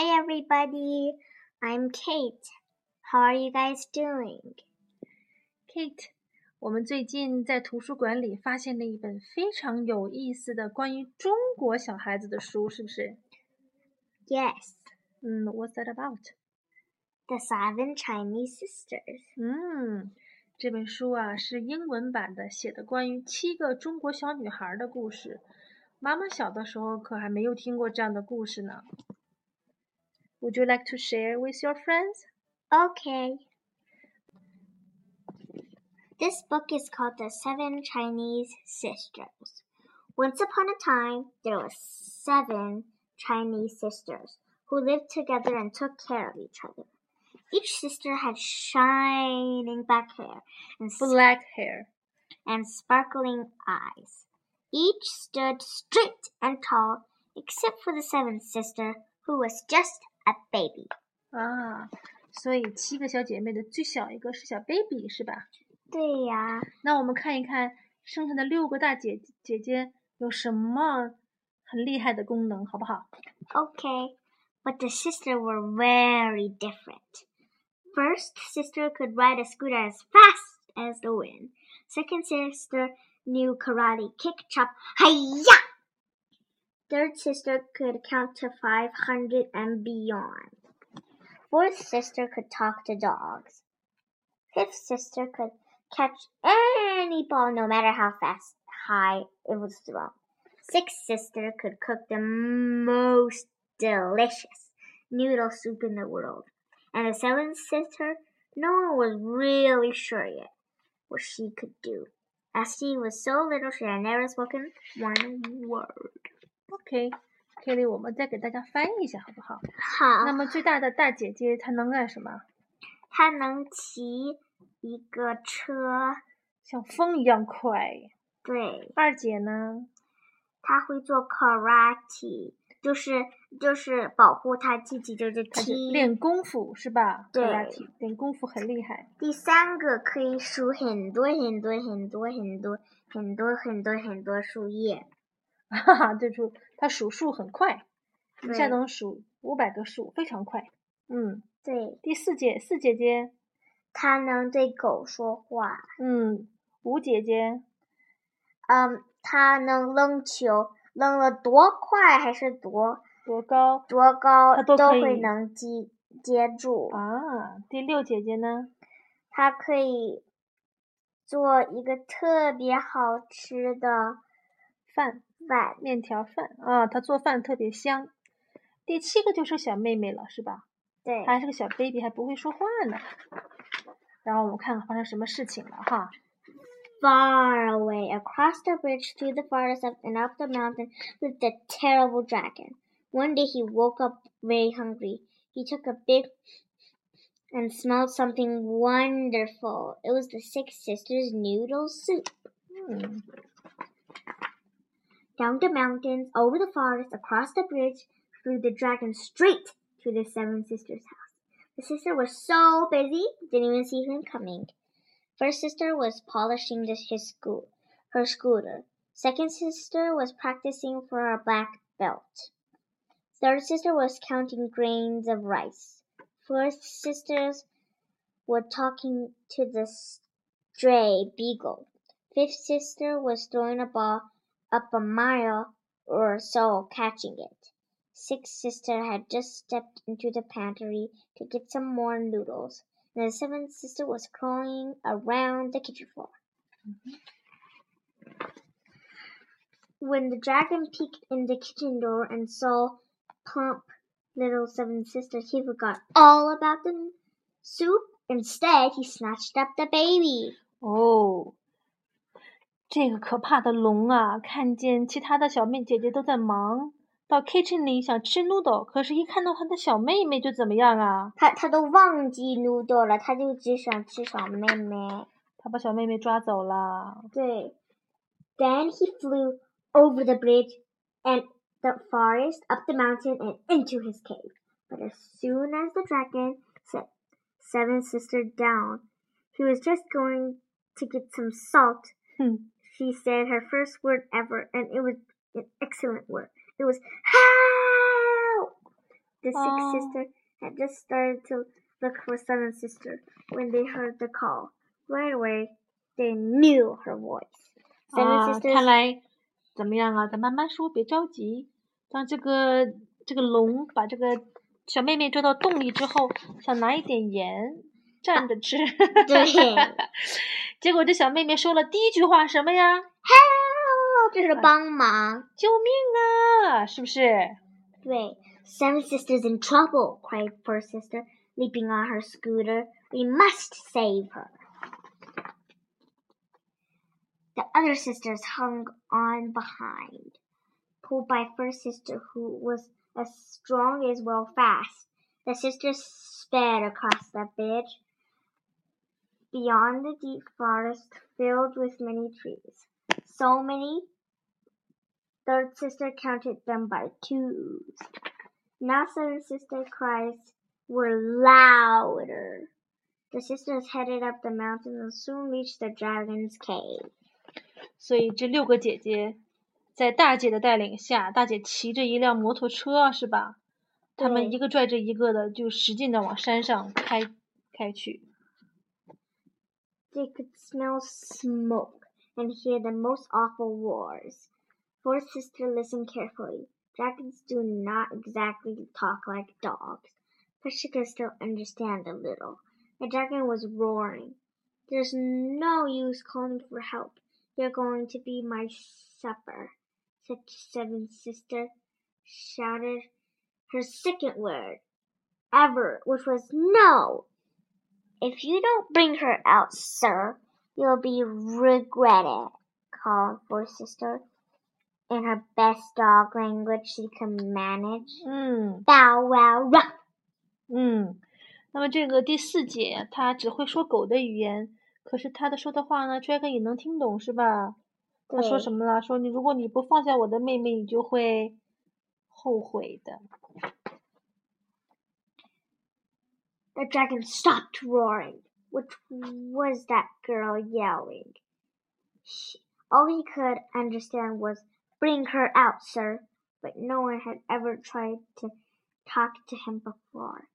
Hi, everybody. I'm Kate. How are you guys doing? Kate，我们最近在图书馆里发现了一本非常有意思的关于中国小孩子的书，是不是？ Yes, 嗯，What's that about？ The Seven Chinese Sisters. 嗯，这本书啊是英文版的，写的关于七个中国小女孩的故事。妈妈小的时候可还没有听过这样的故事呢。 Would you like to share with your friends? Okay. This book is called The Seven Chinese Sisters. Once upon a time, there were seven Chinese sisters who lived together and took care of each other. Each sister had shining black hair and Black hair. and sparkling eyes. Each stood straight and tall, except for the seventh sister, who was just a baby. 啊，所以七个小姐妹的最小一个是小 baby 是吧？对呀，那我们看一看剩下的六个大姐姐姐有什么很厉害的功能，好不好？ Okay, but the sisters were very different. First sister could ride a scooter as fast as the wind. Second sister knew karate, kick, chop, hiya. Third sister could count to 500 and beyond. Fourth sister could talk to dogs. Fifth sister could catch any ball no matter how fast high it was thrown. Sixth sister could cook the most delicious noodle soup in the world. And the seventh sister, no one was really sure yet what she could do, as she was so little she had never spoken one word. OK，Kelly，、我们再给大家翻译一下，好不好？好，那么最大的大姐姐她能干什么？她能骑一个车，像风一样快。对，二姐呢？她会做 karate，就是就是保护她自己，就是踢。练功夫是吧？对 karate，练功夫很厉害。第三个可以数很多很多很多很多很多很多很多树叶。哈哈，这数她数数很快，一下能数五百个数，非常快。嗯，对，第四姐四姐姐，她能对狗说话。嗯，五姐姐，嗯，她能扔球，扔了多快还是多多高多高它都会能接接住。啊？第六姐姐呢？她可以做一个特别好吃的饭，饭。面条饭啊，她做饭特别香。第七个就是小妹妹了，是吧？对，她还是个小 baby，还不会说话呢。然后我们看看发生什么事情了哈。 Far away, across the bridge, through the forest, up and up the mountain, lived a terrible dragon. One day he woke up very hungry. He took a big and smelled something wonderful. It was the Six Sisters noodle soup. 嗯， Down the mountains, over the forest, across the bridge, through the dragon straight to the Seven Sisters' house. The sister was so busy, didn't even see him coming. First sister was polishing his school, her scooter. Second sister was practicing for a black belt. Third sister was counting grains of rice. Fourth sisters were talking to the stray beagle. Fifth sister was throwing a ball up a mile or so catching it. Six sister had just stepped into the pantry to get some more noodles, and the seventh sister was crawling around the kitchen floor. When the dragon peeked in the kitchen door and saw plump little seven sisters, he forgot all about the soup. Instead, he snatched up the baby. 哦，这个可怕的龙啊，看见其他的小妹姐姐都在忙，到 kitchen 里想吃 noodle，可是一看到她的小妹妹就怎么样啊？他他都忘记 noodle 了，他就只想吃小妹妹。她把小妹妹抓走了。对。Then he flew over the bridge and the forest, up the mountain, and into his cave. But as soon as the dragon set Seven Sister down, he was just going to get some salt. 哼， She said her first word ever, and it was an excellent word. It was help. The sixth Oh. sister had just started to look for seventh sister when they heard the call. Right away, they knew her voice. Seven 啊， sisters 看来怎么样啊？咱慢慢说，别着急。当这个这个龙把这个小妹妹捉到洞里之后，想拿一点盐 蘸着吃。对结果这小妹妹说了第一句话什么呀？ Help！这是帮忙。救命啊！是不是？对，Seven sisters in trouble! cried first sister, leaping on her scooter. We must save her. The other sisters hung on behind, pulled by first sister, who was as strong as well fast. The sisters sped across the bridge beyond the deep forest filled with many trees. So many, third sister counted them by twos. Now seven sister cries were louder. The sisters headed up the mountain and soon reached the dragon's cave. 所以这六个姐姐在大姐的带领下，大姐骑着一辆摩托车，是吧？她们对一个拽着一个的，就使劲的往山上开开去。 They could smell smoke and hear the most awful roars. Fourth sister listened carefully. Dragons do not exactly talk like dogs, but she could still understand a little. The dragon was roaring. There's no use calling for help. You're going to be my supper, said seventh sister, shouted her second word ever, which was no. If you don't bring her out, sir, you'll be regretted, called fourth sister. In her best dog language she could manage. 嗯 Bow wow ruff. 嗯，那么这个第四姐她只会说狗的语言，可是她的说的话呢，Dragon 也能听懂，是吧？她说什么了？说你如果你不放下我的妹妹，你就会后悔的。 The dragon stopped roaring. Which was that girl yelling? She, all he could understand was, Bring her out, sir. But no one had ever tried to talk to him before.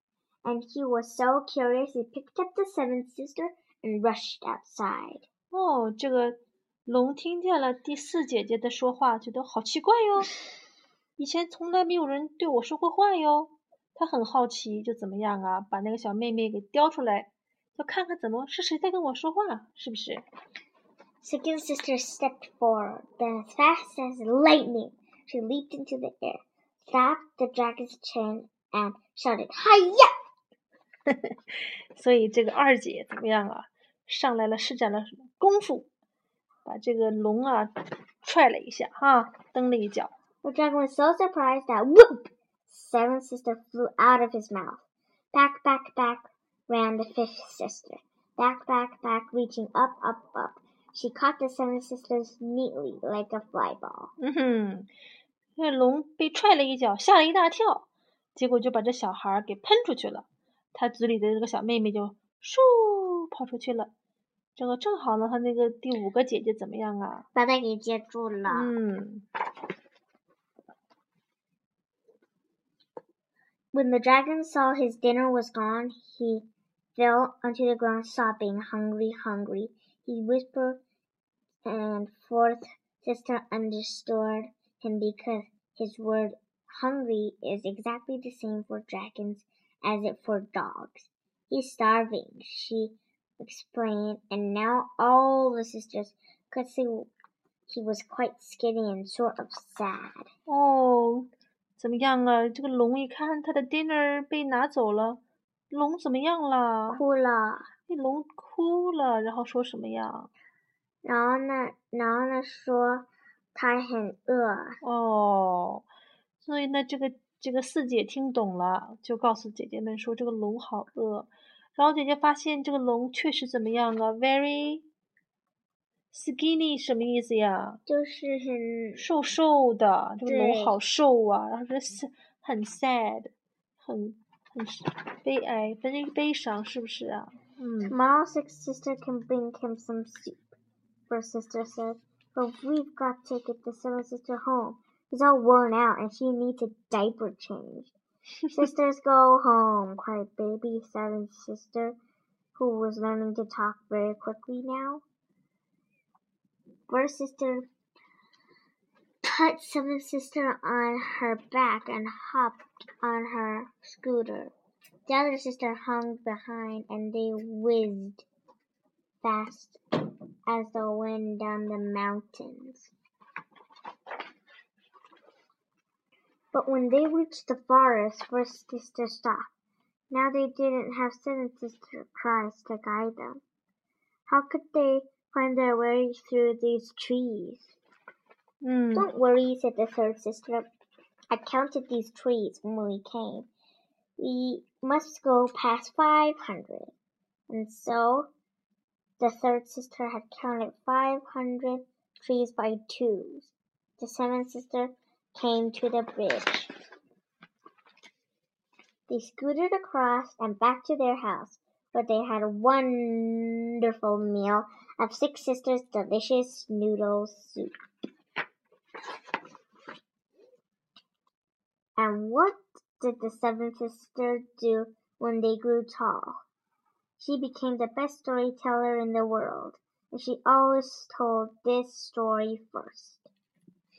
And he was so curious he picked up the seventh sister and rushed outside. 哦，这个龙听见了第四姐姐的说话，觉得好奇怪哟，以前从来没有人对我说过话哟。 他很好奇，就怎么样啊，把那个小妹妹给叼出来，要看看怎么是谁在跟我说话，是不是？Second sister stepped forward. Then, as fast as lightning, she leaped into the air, slapped the dragon's chin, and shouted, Hiya! 所以这个二姐怎么样啊？上来了，施展了什么功夫，把这个龙啊踹了一下，哈，蹬了一脚。The dragon was so surprised that whoop! Seventh sister flew out of his mouth. Back, back, back ran the fifth sister. Back, back, back, reaching up, up, up. She caught the seven sisters neatly like a fly ball. 嗯哼，那龙被踹了一脚，吓了一大跳，结果就把这小孩儿给喷出去了。他嘴里的这个小妹妹就嗖跑出去了。这个正好呢，他那个第五个姐姐怎么样啊？把他给接住了。嗯，When the dragon saw his dinner was gone, he fell onto the ground sobbing, hungry, hungry. He whispered, and fourth sister understood him because his word hungry is exactly the same for dragons as it for dogs. He's starving, she explained, and now all the sisters could see he was quite skinny and sort of sad. 哦，怎么样啊？这个龙一看他的 dinner 被拿走了，龙怎么样了？哭了。那龙哭了，然后说什么呀？然后呢，然后呢说他很饿，哦，所以呢，这个这个四姐听懂了，就告诉姐姐们说这个龙好饿。然后姐姐发现这个龙确实怎么样啊？Very skinny 什么意思呀？就是很瘦瘦的，这个龙对好瘦啊。然后这是很 sad，很很悲哀，悲悲伤，是不是啊？嗯 Tomorrow, six sister can bring him some soup. First sister said, but we've got to get the seventh sister home. She's all worn out and she needs a diaper change. Sisters go home, cried baby seventh sister, who was learning to talk very quickly now. First sister put seventh sister on her back and hopped on her scooter. The other sister hung behind and they whizzed fast as the wind down the mountains. But when they reached the forest, first sister stopped. Now they didn't have seven sister cries to guide them. How could they find their way through these trees? Mm. Don't worry, said the third sister. I counted these trees when we came. We must go past five hundred. And so the third sister had counted five hundred trees by twos. The seventh sister came to the bridge. They scooted across and back to their house, where they had a wonderful meal of Six Sisters' delicious noodle soup. And what did the seventh sister do when they grew tall? She became the best storyteller in the world, and she always told this story first.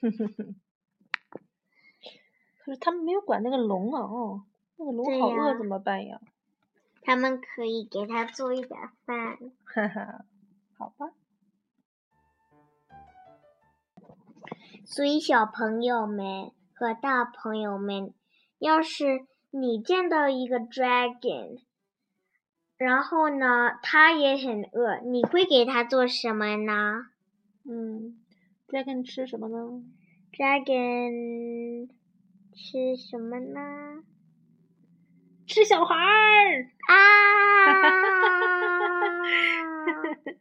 可是他们没有管那个龙啊，哦，那个龙对呀好饿怎么办呀？他们可以给他做一点饭。哈哈， 好吧。所以小朋友们和大朋友们，要是你见到一个 dragon，然后呢，他也很饿，你会给他做什么呢嗯，dragon 吃什么呢？？dragon 吃什么呢？吃小孩儿。啊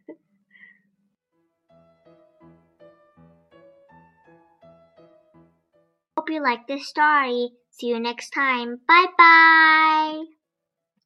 ！Hope you like this story. See you next time. Bye bye.